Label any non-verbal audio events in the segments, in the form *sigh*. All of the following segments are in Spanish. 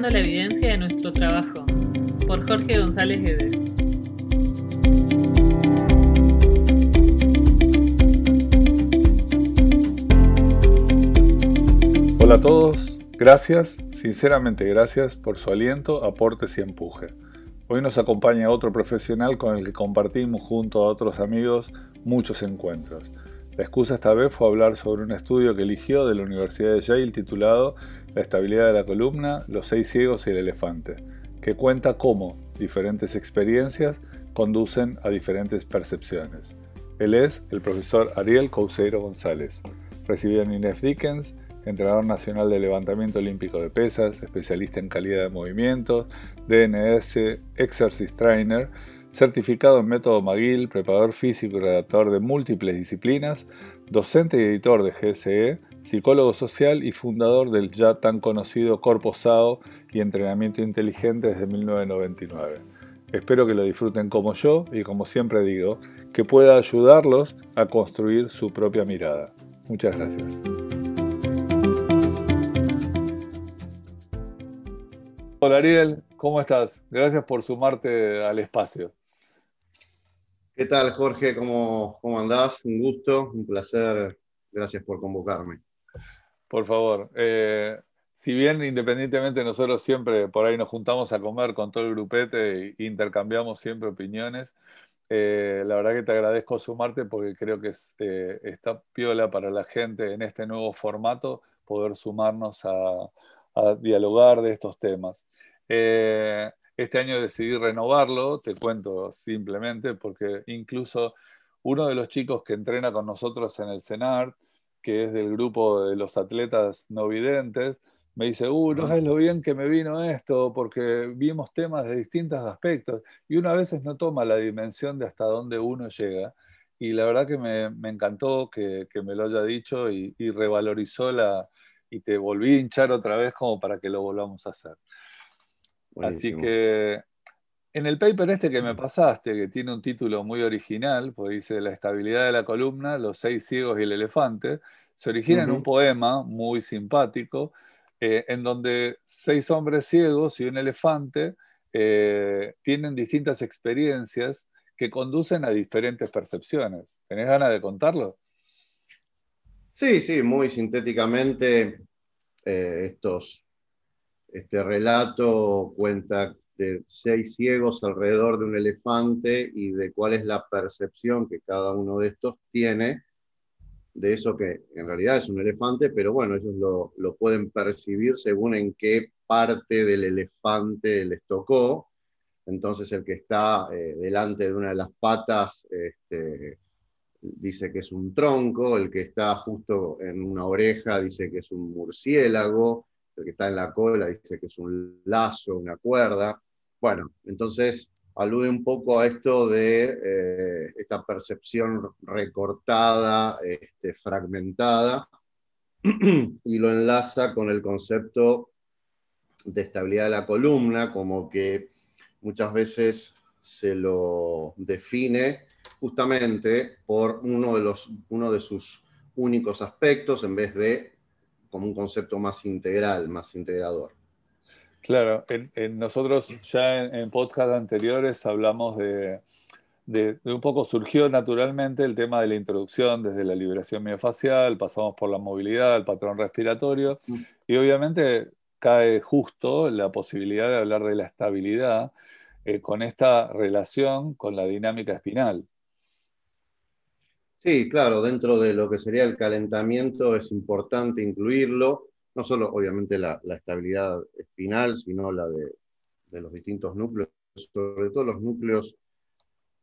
La evidencia de nuestro trabajo, por Jorge González Guedes. Hola a todos, gracias, sinceramente gracias por su aliento, aportes y empuje. Hoy nos acompaña otro profesional con el que compartimos junto a otros amigos muchos encuentros. La excusa esta vez fue hablar sobre un estudio que eligió de la Universidad de Yale titulado La estabilidad de la columna, los seis ciegos y el elefante, que cuenta cómo diferentes experiencias conducen a diferentes percepciones. Él es el profesor Ariel Couseiro González, recibido en INEF Dickens, entrenador nacional de levantamiento olímpico de pesas, especialista en calidad de movimiento, DNS, Exercise Trainer, certificado en método McGill, preparador físico y redactor de múltiples disciplinas, docente y editor de GSE, psicólogo social y fundador del ya tan conocido Corpo SAO y Entrenamiento Inteligente desde 1999. Espero que lo disfruten como yo y como siempre digo, que pueda ayudarlos a construir su propia mirada. Muchas gracias. Hola Ariel, ¿cómo estás? Gracias por sumarte al espacio. ¿Qué tal Jorge? ¿Cómo, cómo andás? Un gusto, un placer. Gracias por convocarme. Por favor. Eh, si bien independientemente nosotros siempre por ahí nos juntamos a comer con todo el grupete e intercambiamos siempre opiniones, eh, la verdad que te agradezco sumarte porque creo que es, eh, está piola para la gente en este nuevo formato poder sumarnos a, a dialogar de estos temas. Eh, este año decidí renovarlo, te cuento simplemente, porque incluso uno de los chicos que entrena con nosotros en el CENAR, que es del grupo de los atletas no videntes, me dice, uh, no sabes lo bien que me vino esto, porque vimos temas de distintos aspectos, y uno a veces no toma la dimensión de hasta dónde uno llega, y la verdad que me, encantó que, me lo haya dicho y revalorizó la, y te volví a hinchar otra vez como para que lo volvamos a hacer. Así que en el paper este que me pasaste, que tiene un título muy original, pues dice La estabilidad de la columna, los seis ciegos y el elefante, se origina en un poema muy simpático, eh, en donde seis hombres ciegos y un elefante eh, tienen distintas experiencias que conducen a diferentes percepciones. ¿Tenés ganas de contarlo? Sí, sí, muy sintéticamente, eh, estos, este relato cuenta de seis ciegos alrededor de un elefante y de cuál es la percepción que cada uno de estos tiene de eso que en realidad es un elefante, pero bueno, ellos lo, pueden percibir según en qué parte del elefante les tocó. Entonces el que está eh, delante de una de las patas este, dice que es un tronco, el que está justo en una oreja dice que es un murciélago, el que está en la cola dice que es un lazo, una cuerda. Bueno, entonces alude un poco a esto de eh, esta percepción recortada, este, fragmentada, *clears throat* y lo enlaza con el concepto de estabilidad de la columna, como que muchas veces se lo define justamente por uno de, los, uno de sus únicos aspectos en vez de como un concepto más integral, más integrador. Claro, en, nosotros ya en, podcast anteriores hablamos de, de, un poco, surgió naturalmente el tema de la introducción desde la liberación miofacial, pasamos por la movilidad, el patrón respiratorio, mm. y obviamente cae justo la posibilidad de hablar de la estabilidad eh, con esta relación con la dinámica espinal. Sí, claro, dentro de lo que sería el calentamiento es importante incluirlo, no solo obviamente la, estabilidad espinal, sino la de, los distintos núcleos, sobre todo los núcleos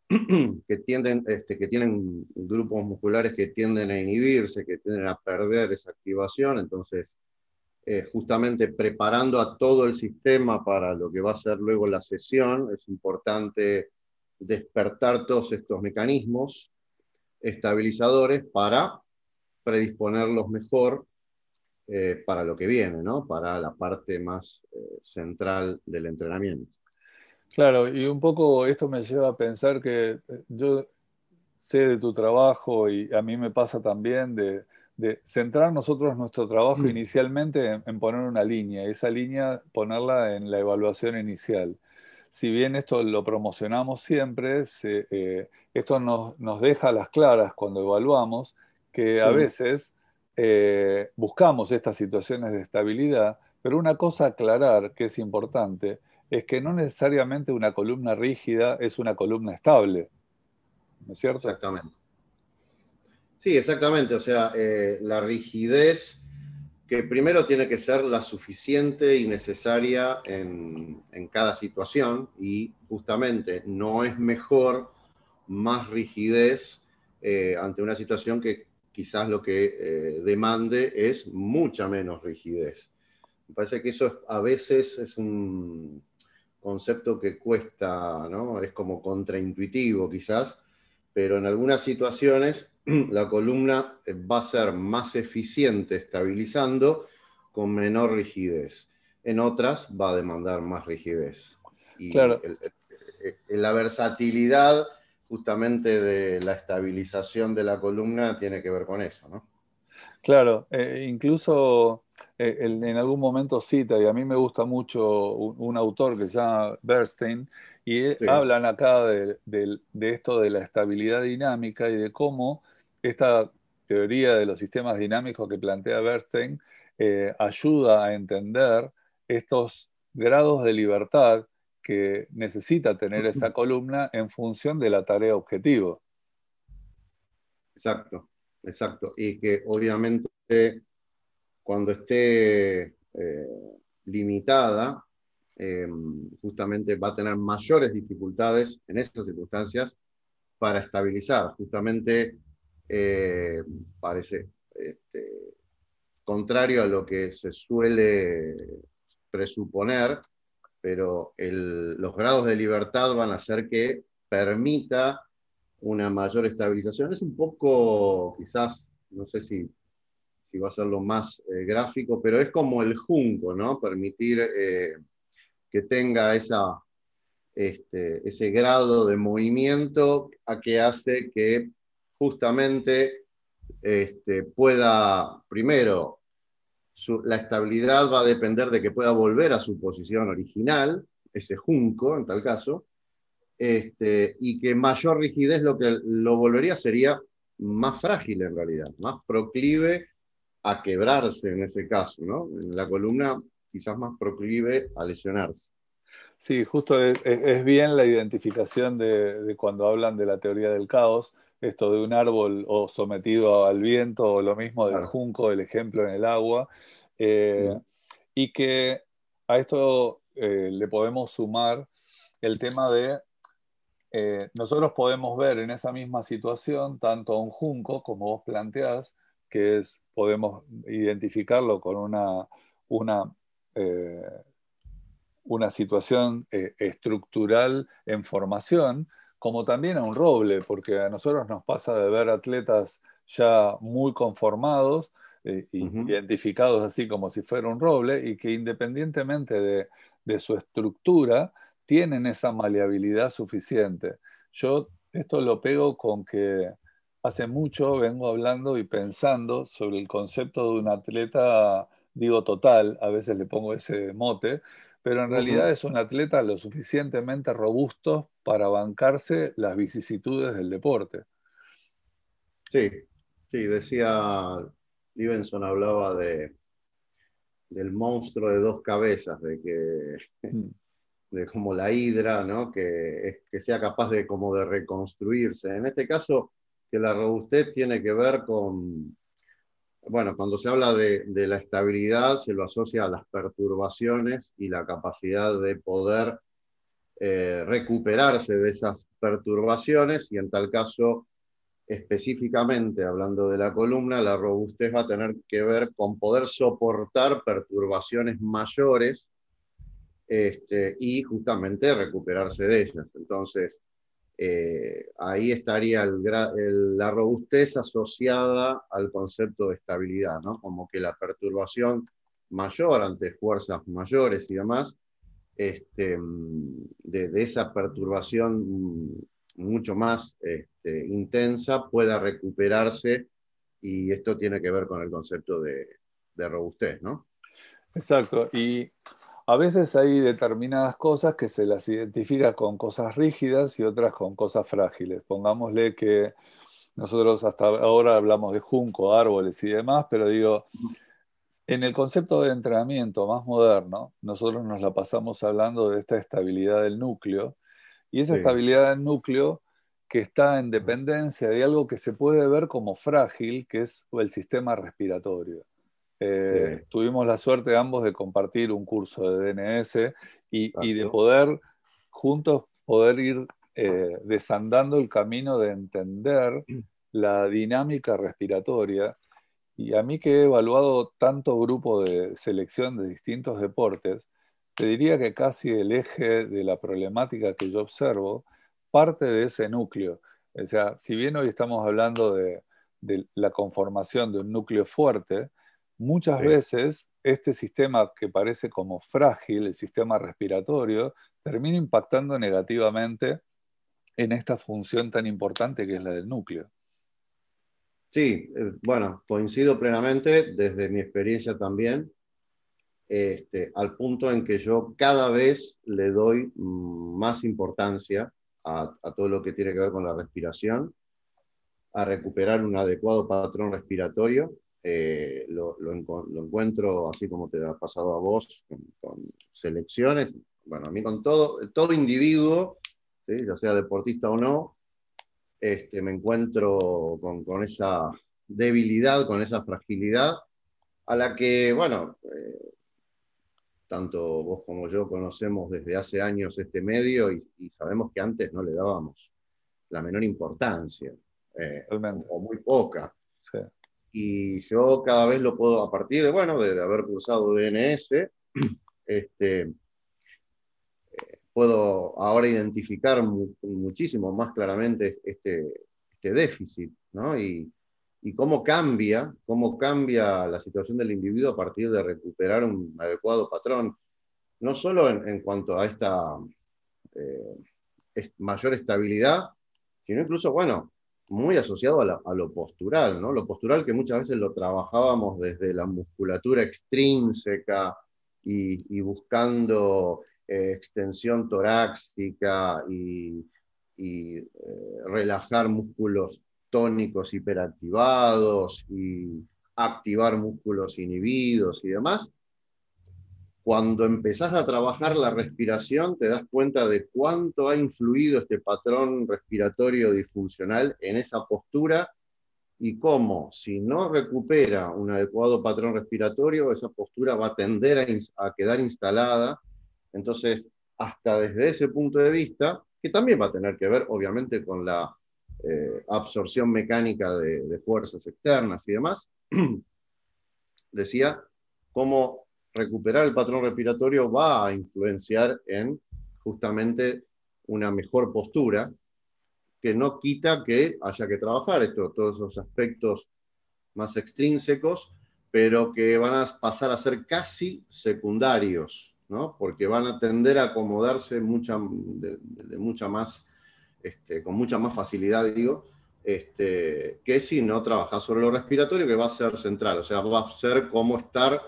*clears throat* que, tienden, este, que tienen grupos musculares que tienden a inhibirse, que tienden a perder esa activación, entonces eh, justamente preparando a todo el sistema para lo que va a ser luego la sesión, es importante despertar todos estos mecanismos estabilizadores para predisponerlos mejor eh, para lo que viene, ¿no? para la parte más eh, central del entrenamiento. Claro, y un poco esto me lleva a pensar que eh, yo sé de tu trabajo y a mí me pasa también de, de centrar nosotros nuestro trabajo mm. inicialmente en, poner una línea, esa línea ponerla en la evaluación inicial. Si bien esto lo promocionamos siempre, eh, esto nos, deja a las claras cuando evaluamos que a veces eh, buscamos estas situaciones de estabilidad, pero una cosa a aclarar que es importante es que no necesariamente una columna rígida es una columna estable. ¿No es cierto? Exactamente. Sí, exactamente. O sea, eh, la rigidez que primero tiene que ser la suficiente y necesaria en, cada situación y justamente no es mejor más rigidez eh, ante una situación que quizás lo que eh, demande es mucha menos rigidez. Me parece que eso a veces es un concepto que cuesta, ¿no? es como contraintuitivo quizás, pero en algunas situaciones *clears throat* la columna eh, va a ser más eficiente estabilizando con menor rigidez. En otras va a demandar más rigidez. Y claro. la versatilidad justamente de la estabilización de la columna tiene que ver con eso, ¿no? Claro, eh, incluso eh, en algún momento cita, y a mí me gusta mucho un, autor que se llama Bernstein, y hablan acá de, esto de la estabilidad dinámica y de cómo esta teoría de los sistemas dinámicos que plantea Bernstein eh, ayuda a entender estos grados de libertad que necesita tener *laughs* esa columna en función de la tarea objetivo. Exacto, exacto. Y que obviamente cuando esté eh, limitada, Em, justamente va a tener mayores dificultades en estas circunstancias para estabilizar. Justamente eh, parece este, contrario a lo que se suele presuponer, pero los grados de libertad van a hacer que permita una mayor estabilización. Es un poco, quizás, no sé si, si va a ser lo más eh, gráfico, pero es como el junco, ¿no? Permitir eh, que tenga esa, este, ese grado de movimiento a que hace que justamente este, pueda, primero, la estabilidad va a depender de que pueda volver a su posición original, ese junco en tal caso, este, y que mayor rigidez lo que lo volvería sería más frágil en realidad, más proclive a quebrarse en ese caso, ¿no? En la columna quizás más proclive a lesionarse. Sí, justo es, bien la identificación de, cuando hablan de la teoría del caos, esto de un árbol o sometido al viento, o lo mismo del junco, el ejemplo en el agua, eh, y que a esto eh, le podemos sumar el tema de, eh, nosotros podemos ver en esa misma situación tanto un junco, como vos planteás, que es, podemos identificarlo con una, una una situación estructural en formación, como también a un roble, porque a nosotros nos pasa de ver atletas ya muy conformados, eh, identificados así como si fuera un roble, y que independientemente de, de, su estructura, tienen esa maleabilidad suficiente. Yo esto lo pego con que hace mucho vengo hablando y pensando sobre el concepto de un atleta, digo total, a veces le pongo ese mote, pero en realidad es un atleta lo suficientemente robusto para bancarse las vicisitudes del deporte. Sí, sí, decía, Stevenson hablaba de, del monstruo de dos cabezas, de que mm. *laughs* de como la hidra, ¿no? que, que sea capaz de como de reconstruirse. En este caso, que la robustez tiene que ver con, bueno, cuando se habla de, la estabilidad, se lo asocia a las perturbaciones y la capacidad de poder eh, recuperarse de esas perturbaciones y en tal caso, específicamente hablando de la columna, la robustez va a tener que ver con poder soportar perturbaciones mayores este, y justamente recuperarse de ellas. Entonces, eh, ahí estaría la robustez asociada al concepto de estabilidad, ¿no? como que la perturbación mayor ante fuerzas mayores y demás, este, de, esa perturbación mucho más este, intensa pueda recuperarse y esto tiene que ver con el concepto de, de robustez, ¿no? Exacto, y a veces hay determinadas cosas que se las identifica con cosas rígidas y otras con cosas frágiles. Pongámosle que nosotros hasta ahora hablamos de junco, árboles y demás, pero digo, en el concepto de entrenamiento más moderno, nosotros nos la pasamos hablando de esta estabilidad del núcleo, y esa estabilidad del núcleo que está en dependencia de algo que se puede ver como frágil, que es el sistema respiratorio. Eh, tuvimos la suerte ambos de compartir un curso de DNS y, de poder juntos poder ir eh, desandando el camino de entender la dinámica respiratoria. Y a mí que he evaluado tanto grupo de selección de distintos deportes, te diría que casi el eje de la problemática que yo observo parte de ese núcleo. O sea, si bien hoy estamos hablando de, la conformación de un núcleo fuerte, muchas veces este sistema que parece como frágil, el sistema respiratorio, termina impactando negativamente en esta función tan importante que es la del núcleo. Sí, eh, bueno, coincido plenamente desde mi experiencia también, este, al punto en que yo cada vez le doy mm, más importancia a, todo lo que tiene que ver con la respiración, a recuperar un adecuado patrón respiratorio. Eh, lo, encuentro así como te ha pasado a vos, con, selecciones, bueno, a mí con todo, todo individuo, ya sea deportista o no, este, me encuentro con, esa debilidad, con esa fragilidad, a la que, bueno, eh, tanto vos como yo conocemos desde hace años este medio y, sabemos que antes no le dábamos la menor importancia, eh, o, muy poca. Y yo cada vez lo puedo, a partir de, bueno, de, haber cursado DNS, *clears throat* este, eh, puedo ahora identificar muchísimo más claramente este, este déficit, ¿no? Y, y cómo cambia, cómo cambia la situación del individuo a partir de recuperar un adecuado patrón, no solo en, cuanto a esta eh, mayor estabilidad, sino incluso, bueno, muy asociado a, lo postural, ¿no? Lo postural que muchas veces lo trabajábamos desde la musculatura extrínseca y, buscando eh, extensión torácica y, eh, relajar músculos tónicos hiperactivados y activar músculos inhibidos y demás, cuando empezás a trabajar la respiración te das cuenta de cuánto ha influido este patrón respiratorio disfuncional en esa postura y cómo si no recupera un adecuado patrón respiratorio, esa postura va a tender a, quedar instalada. Entonces, hasta desde ese punto de vista, que también va a tener que ver obviamente con la eh, absorción mecánica de, fuerzas externas y demás, *clears throat* decía cómo recuperar el patrón respiratorio va a influenciar en justamente una mejor postura, que no quita que haya que trabajar esto, todos esos aspectos más extrínsecos, pero que van a pasar a ser casi secundarios, ¿no? porque van a tender a acomodarse mucha, de mucha más este, con mucha más facilidad, digo, este, que si no trabajas sobre lo respiratorio, que va a ser central, o sea, va a ser como estar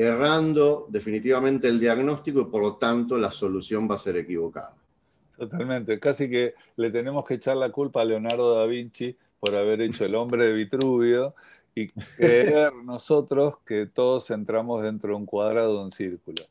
errando definitivamente el diagnóstico y por lo tanto la solución va a ser equivocada. Totalmente, casi que le tenemos que echar la culpa a Leonardo da Vinci por haber hecho el hombre de Vitruvio y creer *laughs* nosotros que todos entramos dentro de un cuadrado de un círculo.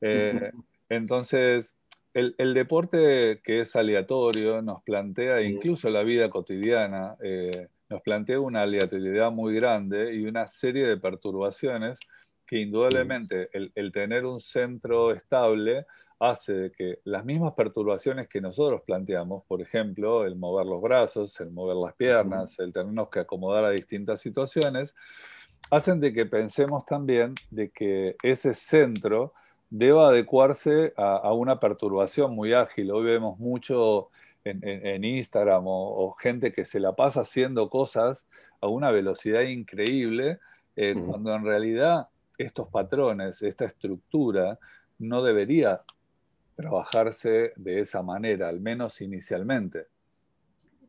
Eh, *laughs* entonces, el, deporte que es aleatorio nos plantea, incluso la vida cotidiana, eh, nos plantea una aleatoriedad muy grande y una serie de perturbaciones que indudablemente el, tener un centro estable hace que las mismas perturbaciones que nosotros planteamos, por ejemplo, el mover los brazos, el mover las piernas, el tenernos que acomodar a distintas situaciones, hacen de que pensemos también de que ese centro deba adecuarse a, una perturbación muy ágil. Hoy vemos mucho en, Instagram o, gente que se la pasa haciendo cosas a una velocidad increíble, eh, cuando en realidad estos patrones, esta estructura, no debería trabajarse de esa manera, al menos inicialmente.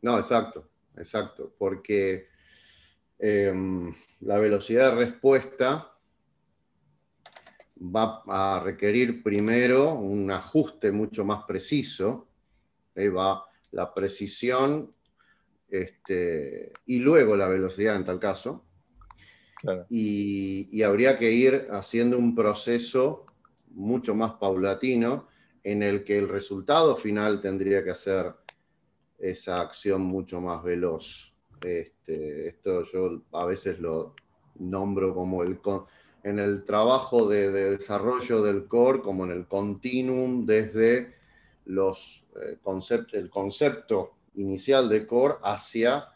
No, exacto, exacto, porque em, la velocidad de respuesta va a requerir primero un ajuste mucho más preciso. Va la precisión este, y luego la velocidad en tal caso. Y, habría que ir haciendo un proceso mucho más paulatino en el que el resultado final tendría que ser esa acción mucho más veloz. Este, esto yo a veces lo nombro como el, en el trabajo de, desarrollo del core, como en el continuum desde los, eh, el concepto inicial de core hacia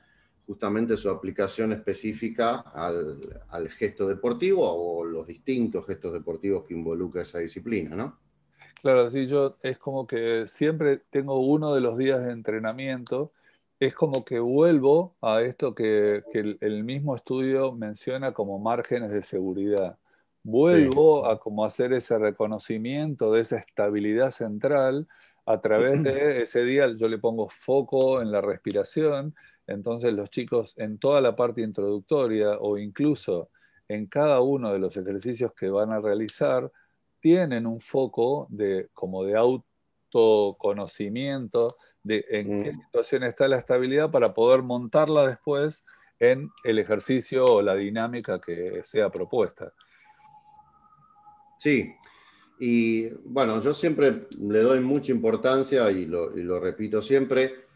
justamente su aplicación específica al, gesto deportivo o los distintos gestos deportivos que involucra esa disciplina, ¿no? Claro, sí, yo es como que siempre tengo uno de los días de entrenamiento, es como que vuelvo a esto que, el, mismo estudio menciona como márgenes de seguridad. Vuelvo a como hacer ese reconocimiento de esa estabilidad central a través de *clears throat* ese día, yo le pongo foco en la respiración entonces los chicos en toda la parte introductoria o incluso en cada uno de los ejercicios que van a realizar tienen un foco de, como de autoconocimiento de en qué mm. situación está la estabilidad para poder montarla después en el ejercicio o la dinámica que sea propuesta. Sí, y bueno, yo siempre le doy mucha importancia y lo, y lo repito siempre,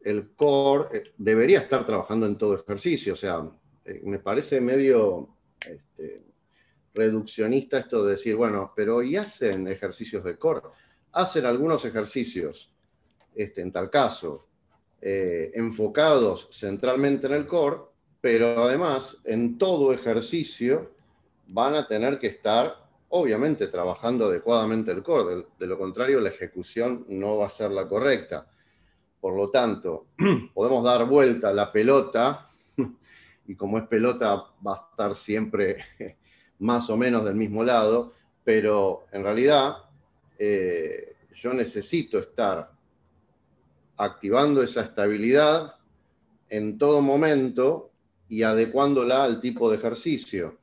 el core eh, debería estar trabajando en todo ejercicio. O sea, eh, me parece medio este, reduccionista esto de decir, bueno, pero ¿y hacen ejercicios de core? Hacen algunos ejercicios, este, en tal caso, eh, enfocados centralmente en el core, pero además en todo ejercicio van a tener que estar, obviamente, trabajando adecuadamente el core. de lo contrario, la ejecución no va a ser la correcta. Por lo tanto, *clears throat* podemos dar vuelta la pelota *laughs* y como es pelota va a estar siempre *laughs* más o menos del mismo lado, pero en realidad eh, yo necesito estar activando esa estabilidad en todo momento y adecuándola al tipo de ejercicio.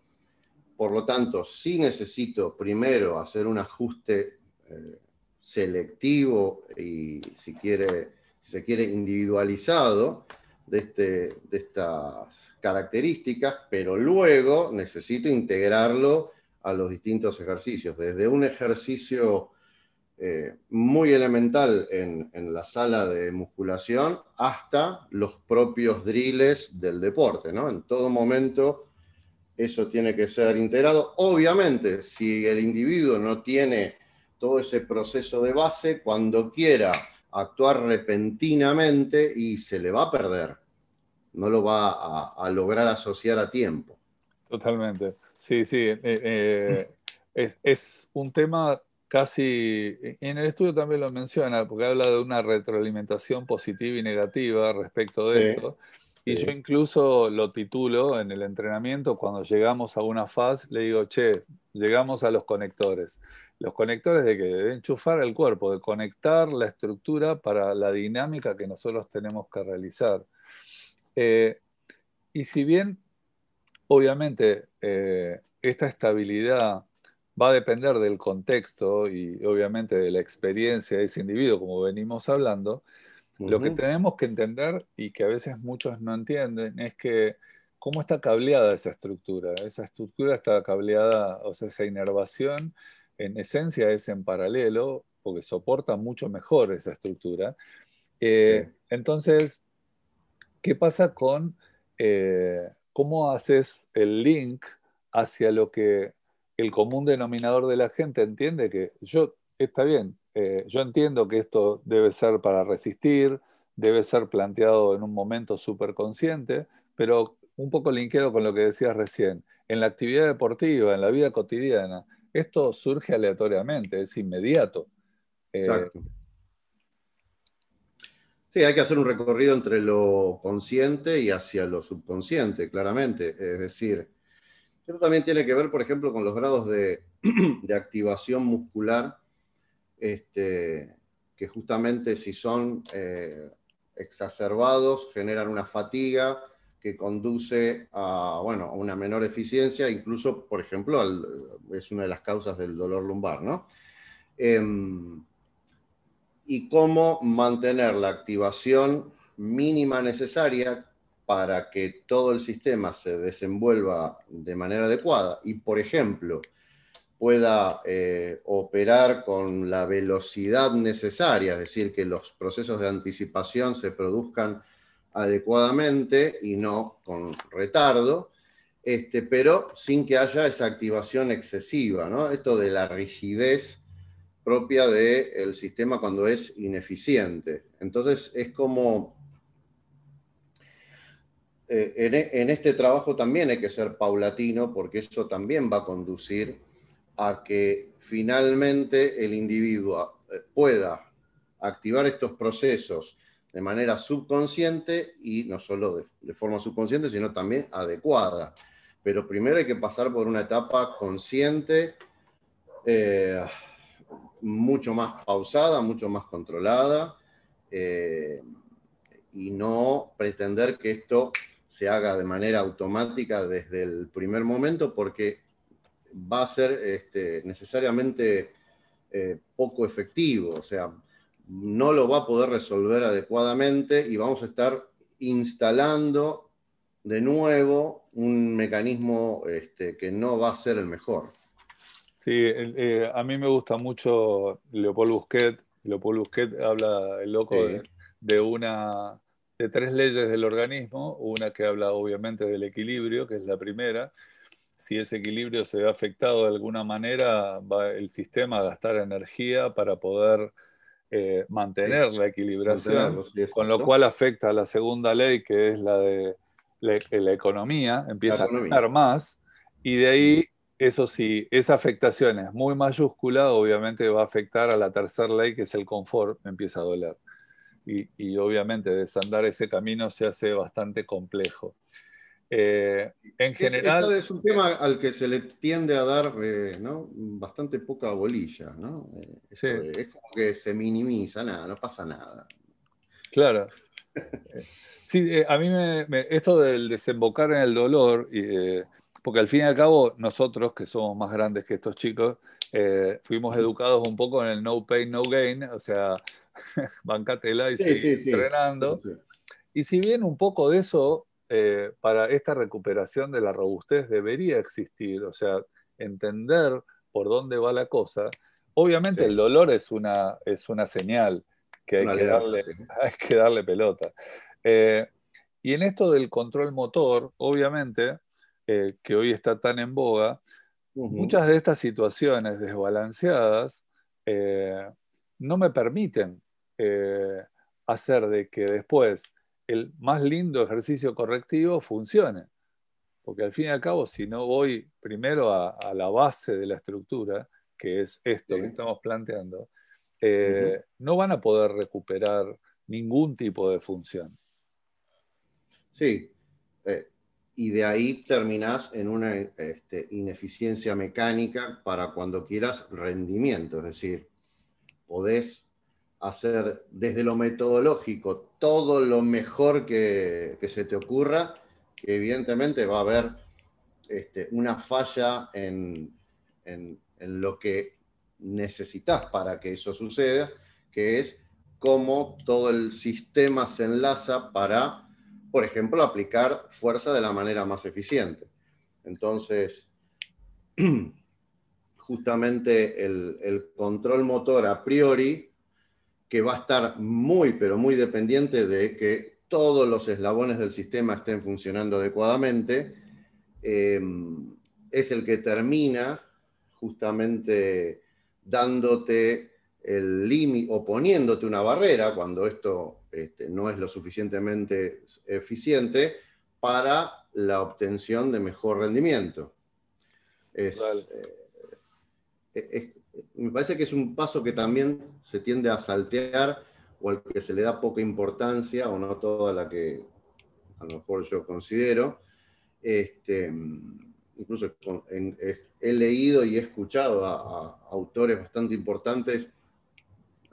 Por lo tanto, sí necesito primero hacer un ajuste eh, selectivo y, si quiere, si se quiere, individualizado de, este, de estas características, pero luego necesito integrarlo a los distintos ejercicios, desde un ejercicio eh, muy elemental en, la sala de musculación hasta los propios drills del deporte. ¿no? En todo momento eso tiene que ser integrado. Obviamente, si el individuo no tiene todo ese proceso de base, cuando quiera actuar repentinamente y se le va a perder. No lo va a, lograr asociar a tiempo. Totalmente. Sí, sí. Eh, eh, es, un tema casi, en el estudio también lo menciona, porque habla de una retroalimentación positiva y negativa respecto de esto. Y yo incluso lo titulo en el entrenamiento, cuando llegamos a una fase, le digo, che, llegamos a los conectores. Los conectores de que de enchufar el cuerpo, de conectar la estructura para la dinámica que nosotros tenemos que realizar. Eh, y si bien, obviamente, eh, esta estabilidad va a depender del contexto y obviamente de la experiencia de ese individuo, como venimos hablando, lo que tenemos que entender y que a veces muchos no entienden es que cómo está cableada esa estructura. Esa estructura está cableada, o sea, esa inervación en esencia es en paralelo porque soporta mucho mejor esa estructura. Eh, entonces, ¿qué pasa con eh, cómo haces el link hacia lo que el común denominador de la gente entiende que yo, está bien, eh, yo entiendo que esto debe ser para resistir, debe ser planteado en un momento súper consciente, pero un poco linkeado con lo que decías recién, en la actividad deportiva, en la vida cotidiana, esto surge aleatoriamente, es inmediato. Eh, Exacto. Sí, hay que hacer un recorrido entre lo consciente y hacia lo subconsciente, claramente. Es decir, esto también tiene que ver, por ejemplo, con los grados de, *clears throat* activación muscular este, que justamente si son eh, exacerbados generan una fatiga que conduce a, bueno, a una menor eficiencia, incluso, por ejemplo, es una de las causas del dolor lumbar, ¿no? Em, y cómo mantener la activación mínima necesaria para que todo el sistema se desenvuelva de manera adecuada y, por ejemplo, pueda eh, operar con la velocidad necesaria, es decir, que los procesos de anticipación se produzcan adecuadamente y no con retardo, este, pero sin que haya esa activación excesiva, ¿no? Esto de la rigidez propia del sistema cuando es ineficiente. Entonces es como, eh, e, en, este trabajo también hay que ser paulatino porque eso también va a conducir a que finalmente el individuo eh, pueda activar estos procesos de manera subconsciente y no solo de, forma subconsciente, sino también adecuada. Pero primero hay que pasar por una etapa consciente, eh, mucho más pausada, mucho más controlada, eh, y no pretender que esto se haga de manera automática desde el primer momento, porque va a ser este, necesariamente eh, poco efectivo. O sea, no lo va a poder resolver adecuadamente y vamos a estar instalando de nuevo un mecanismo este, que no va a ser el mejor. Sí, eh, a mí me gusta mucho Leopold Busquet. Leopold Busquet habla, el loco, de, una, de tres leyes del organismo. Una que habla obviamente del equilibrio, que es la primera. Si ese equilibrio se ve afectado de alguna manera, va el sistema a gastar energía para poder eh, mantener la equilibración, con lo cual afecta a la segunda ley, que es la de la, economía, empieza a ganar más, y de ahí, eso sí, esa afectación es muy mayúscula, obviamente va a afectar a la tercera ley, que es el confort, empieza a doler. Y, y obviamente desandar ese camino se hace bastante complejo. Eh, en general. Es, un tema al que se le tiende a dar eh, bastante poca bolilla. ¿no? Eh, es como que se minimiza, nada, no pasa nada. Claro. *laughs* Sí, a mí me, esto del desembocar en el dolor, porque al fin y al cabo nosotros, que somos más grandes que estos chicos, fuimos educados un poco en el no pain, no gain, o sea, *laughs* bancatela y sí, entrenando. Y si bien un poco de eso eh, para esta recuperación de la robustez debería existir, o sea, entender por dónde va la cosa. Obviamente el dolor es una, es una señal que hay, que darle, *laughs* hay que darle pelota. Eh, y en esto del control motor, obviamente, eh, que hoy está tan en boga, muchas de estas situaciones desbalanceadas no me permiten hacer de que después el más lindo ejercicio correctivo funcione. Porque al fin y al cabo, si no voy primero a, la base de la estructura, que es esto que estamos planteando, eh, no van a poder recuperar ningún tipo de función. Sí, eh, y de ahí terminás en una este, ineficiencia mecánica para cuando quieras rendimiento, es decir, podés hacer desde lo metodológico todo lo mejor que, se te ocurra, que evidentemente va a haber este, una falla en, lo que necesitas para que eso suceda, que es cómo todo el sistema se enlaza para, por ejemplo, aplicar fuerza de la manera más eficiente. Entonces, *clears throat* justamente el control motor a priori que va a estar muy, pero muy dependiente de que todos los eslabones del sistema estén funcionando adecuadamente, eh, es el que termina justamente dándote el límite o poniéndote una barrera cuando esto este, no es lo suficientemente eficiente para la obtención de mejor rendimiento. Es, eh, me parece que es un paso que también se tiende a saltear o al que se le da poca importancia o no toda la que a lo mejor yo considero. Este, incluso he leído y he escuchado a, autores bastante importantes,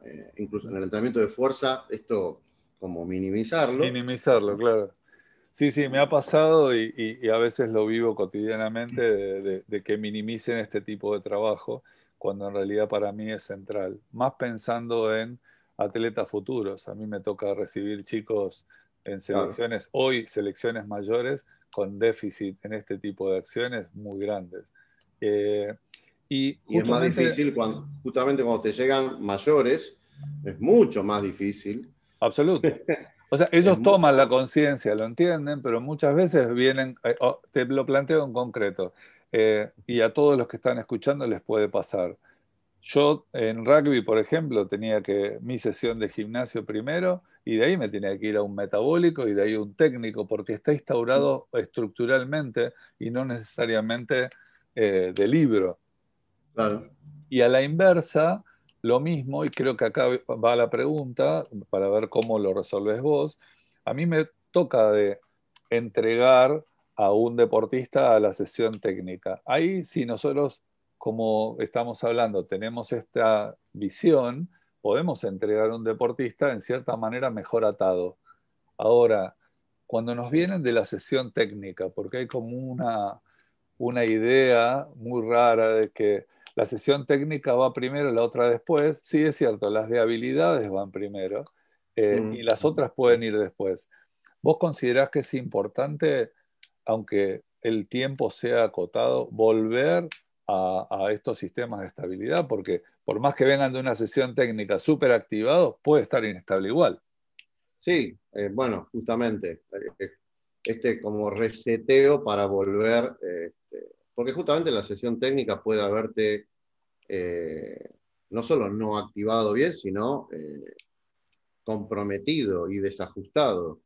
eh, incluso en el entrenamiento de fuerza, esto como minimizarlo. Minimizarlo, claro. Sí, sí, me ha pasado y, a veces lo vivo cotidianamente de, que minimicen este tipo de trabajo, cuando en realidad para mí es central. Más pensando en atletas futuros. A mí me toca recibir chicos en selecciones, hoy selecciones mayores, con déficit en este tipo de acciones muy grandes. Eh, y, es más difícil cuando, justamente cuando te llegan mayores, es mucho más difícil. Absoluto. *laughs* O sea, ellos toman la conciencia, lo entienden, pero muchas veces vienen, eh, oh, te lo planteo en concreto, eh, y a todos los que están escuchando les puede pasar. Yo en rugby, por ejemplo, tenía que mi sesión de gimnasio primero y de ahí me tenía que ir a un metabólico y de ahí un técnico, porque está instaurado estructuralmente y no necesariamente eh, de libro. Y a la inversa, lo mismo, y creo que acá va la pregunta para ver cómo lo resolves vos. A mí me toca de entregar a un deportista a la sesión técnica. Ahí, si nosotros, como estamos hablando, tenemos esta visión, podemos entregar a un deportista en cierta manera mejor atado. Ahora, cuando nos vienen de la sesión técnica, porque hay como una, una idea muy rara de que la sesión técnica va primero, la otra después. Sí, es cierto, las de habilidades van primero eh, mm. y las otras pueden ir después. ¿Vos considerás que es importante, aunque el tiempo sea acotado, volver a, estos sistemas de estabilidad? Porque por más que vengan de una sesión técnica súper activados, puede estar inestable igual. Sí, eh, bueno, justamente, eh, este como reseteo para volver porque justamente la sesión técnica puede haberte eh, no solo no activado bien, sino eh, comprometido y desajustado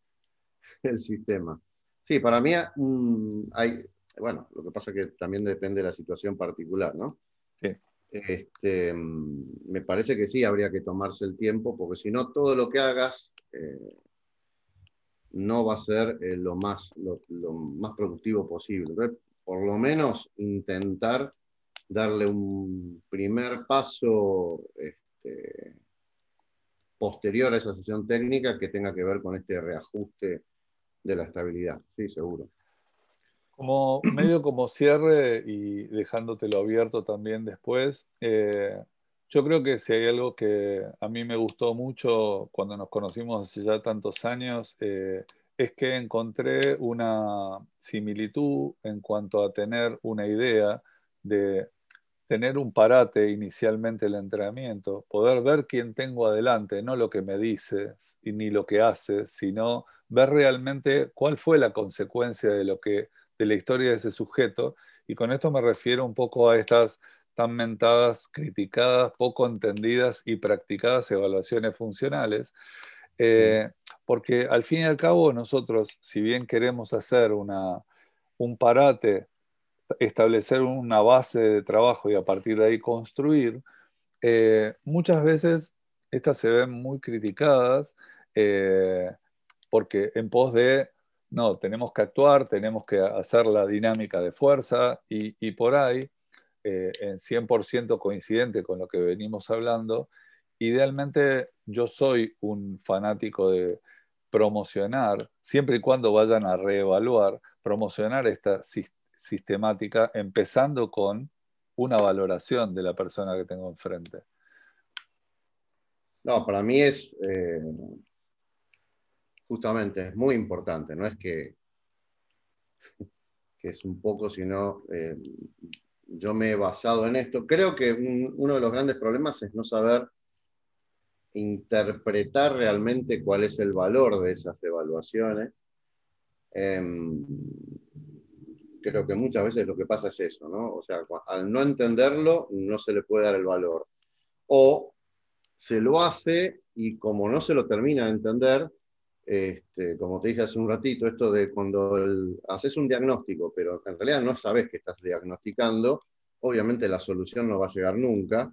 *laughs* el sistema. Sí, para mí mm, hay, bueno, lo que pasa es que también depende de la situación particular, ¿no? Sí. Este, mm, me parece que sí, habría que tomarse el tiempo, porque si no, todo lo que hagas eh, no va a ser lo, más, lo, más productivo posible por lo menos intentar darle un primer paso este, posterior a esa sesión técnica que tenga que ver con este reajuste de la estabilidad. Sí, seguro. Como medio como cierre y dejándotelo abierto también después, eh, yo creo que si hay algo que a mí me gustó mucho cuando nos conocimos hace ya tantos años, eh, es que encontré una similitud en cuanto a tener una idea de tener un parate inicialmente el entrenamiento, poder ver quién tengo adelante, no lo que me dice ni lo que hace, sino ver realmente cuál fue la consecuencia de lo que de la historia de ese sujeto. Y con esto me refiero un poco a estas tan mentadas, criticadas, poco entendidas y practicadas evaluaciones funcionales eh, porque al fin y al cabo nosotros, si bien queremos hacer una, un parate, establecer una base de trabajo y a partir de ahí construir, eh, muchas veces estas se ven muy criticadas eh, porque en pos de, no, tenemos que actuar, tenemos que hacer la dinámica de fuerza y, y por ahí, en 100% coincidente con lo que venimos hablando, idealmente yo soy un fanático de promocionar, siempre y cuando vayan a reevaluar, promocionar esta sistemática, empezando con una valoración de la persona que tengo enfrente. No, para mí es eh, justamente, es muy importante, no es que, que es un poco, sino eh, yo me he basado en esto. Creo que uno de los grandes problemas es no saber interpretar realmente cuál es el valor de esas evaluaciones. Em, creo que muchas veces lo que pasa es eso, ¿no? O sea, al no entenderlo, no se le puede dar el valor. O se lo hace y como no se lo termina de entender, este, como te dije hace un ratito, esto de cuando haces un diagnóstico, pero en realidad no sabes que estás diagnosticando, obviamente la solución no va a llegar nunca.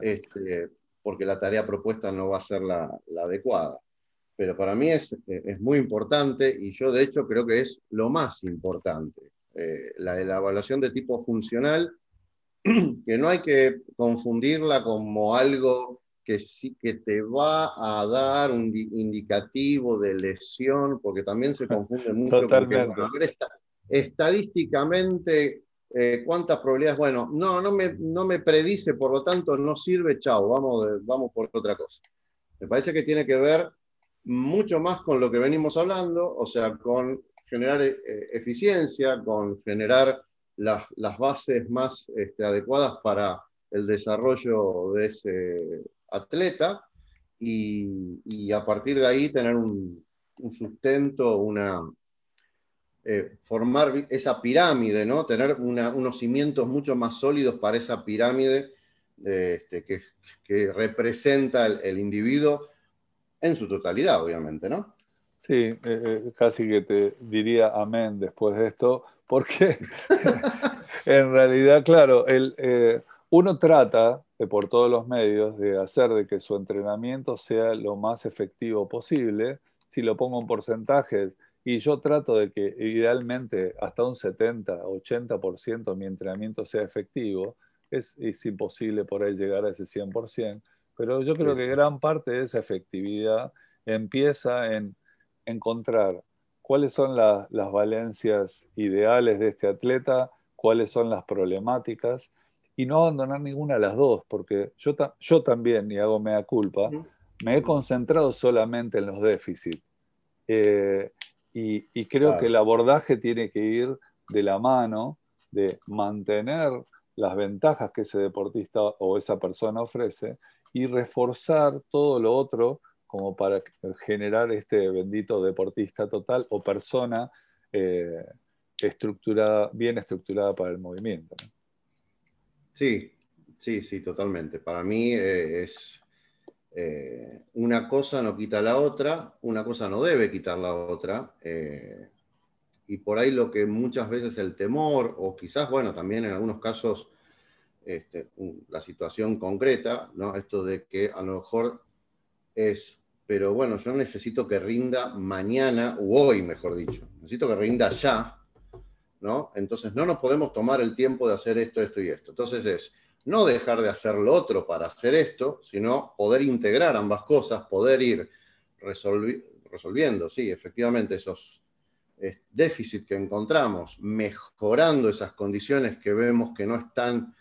Este, porque la tarea propuesta no va a ser la, adecuada. Pero para mí es, es, muy importante y yo de hecho creo que es lo más importante. Eh, la, la evaluación de tipo funcional, *clears throat* que no hay que confundirla como algo que sí que te va a dar un indicativo de lesión, porque también se confunde mucho. Totalmente. estadísticamente, eh, ¿cuántas probabilidades? Bueno, no, no me, no me predice, por lo tanto no sirve, chao, vamos, vamos por otra cosa. Me parece que tiene que ver mucho más con lo que venimos hablando, o sea, con generar eh, eficiencia, con generar las, las bases más este, adecuadas para el desarrollo de ese atleta y, a partir de ahí tener un, sustento, una, eh, formar esa pirámide, ¿no? tener unos cimientos mucho más sólidos para esa pirámide este, que, representa el, individuo en su totalidad, obviamente, ¿no? Sí, eh, eh, casi que te diría amén después de esto, porque *laughs* en realidad, claro, el, uno trata por todos los medios de hacer de que su entrenamiento sea lo más efectivo posible. Si lo pongo en porcentajes, y yo trato de que idealmente hasta un 70, 80% mi entrenamiento sea efectivo, es, imposible por ahí llegar a ese 100%, pero yo creo que gran parte de esa efectividad empieza en encontrar cuáles son las valencias ideales de este atleta, cuáles son las problemáticas, y no abandonar ninguna de las dos, porque yo, yo también, y hago mea culpa, me he concentrado solamente en los déficits. Eh, y, creo que el abordaje tiene que ir de la mano de mantener las ventajas que ese deportista o esa persona ofrece y reforzar todo lo otro como para generar este bendito deportista total o persona eh, estructurada, bien estructurada para el movimiento. Sí, sí, sí, totalmente. Para mí eh, es eh, una cosa no quita la otra, una cosa no debe quitar la otra. Eh, y por ahí lo que muchas veces el temor, o quizás, bueno, también en algunos casos este, la situación concreta, ¿no? Esto de que a lo mejor es, pero bueno, yo necesito que rinda mañana, u hoy, mejor dicho. Necesito que rinda ya, ¿no? Entonces no nos podemos tomar el tiempo de hacer esto, esto y esto. Entonces es no dejar de hacer lo otro para hacer esto, sino poder integrar ambas cosas, poder ir resolviendo, sí, efectivamente, esos eh, déficits que encontramos, mejorando esas condiciones que vemos que no están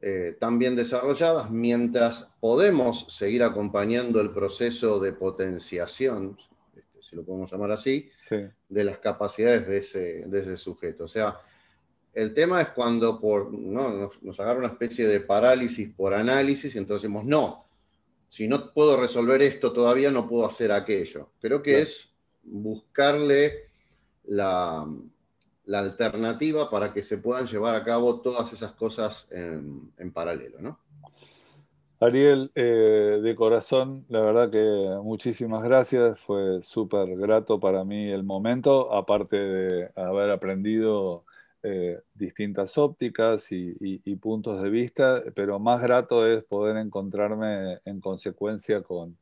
eh, tan bien desarrolladas, mientras podemos seguir acompañando el proceso de potenciación si lo podemos llamar así, de las capacidades de ese, de ese, sujeto. O sea, el tema es cuando por, ¿no? nos, agarra una especie de parálisis por análisis y entonces decimos, no, si no puedo resolver esto todavía, no puedo hacer aquello. Creo que es buscarle la, la, alternativa para que se puedan llevar a cabo todas esas cosas en, en paralelo, ¿no? Ariel, eh, de corazón, la verdad que muchísimas gracias, fue súper grato para mí el momento, aparte de haber aprendido eh, distintas ópticas y, puntos de vista, pero más grato es poder encontrarme en consecuencia con,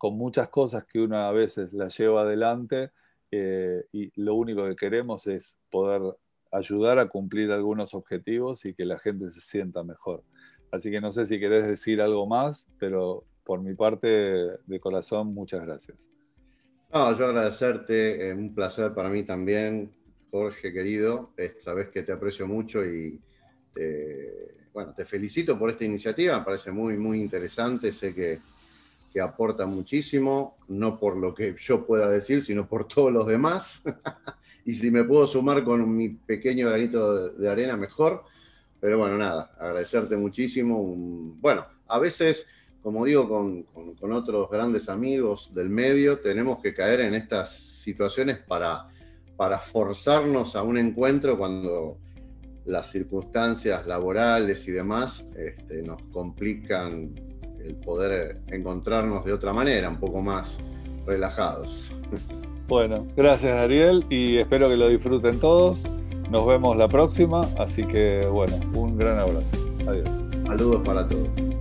muchas cosas que uno a veces las lleva adelante eh, y lo único que queremos es poder ayudar a cumplir algunos objetivos y que la gente se sienta mejor. Así que no sé si querés decir algo más, pero por mi parte, de corazón, muchas gracias. No, yo agradecerte, eh, un placer para mí también, Jorge querido. Sabes que te aprecio mucho y bueno, te felicito por esta iniciativa, me parece muy, muy interesante, sé que, que aporta muchísimo, no por lo que yo pueda decir, sino por todos los demás. *laughs* y si me puedo sumar con mi pequeño granito de arena, mejor. Pero bueno, nada, agradecerte muchísimo. Bueno, a veces, como digo, con, otros grandes amigos del medio, tenemos que caer en estas situaciones para, para forzarnos a un encuentro cuando las circunstancias laborales y demás este, nos complican el poder encontrarnos de otra manera, un poco más relajados. Bueno, gracias Ariel y espero que lo disfruten todos. Nos vemos la próxima, así que bueno, un gran abrazo. Adiós. Saludos para todos.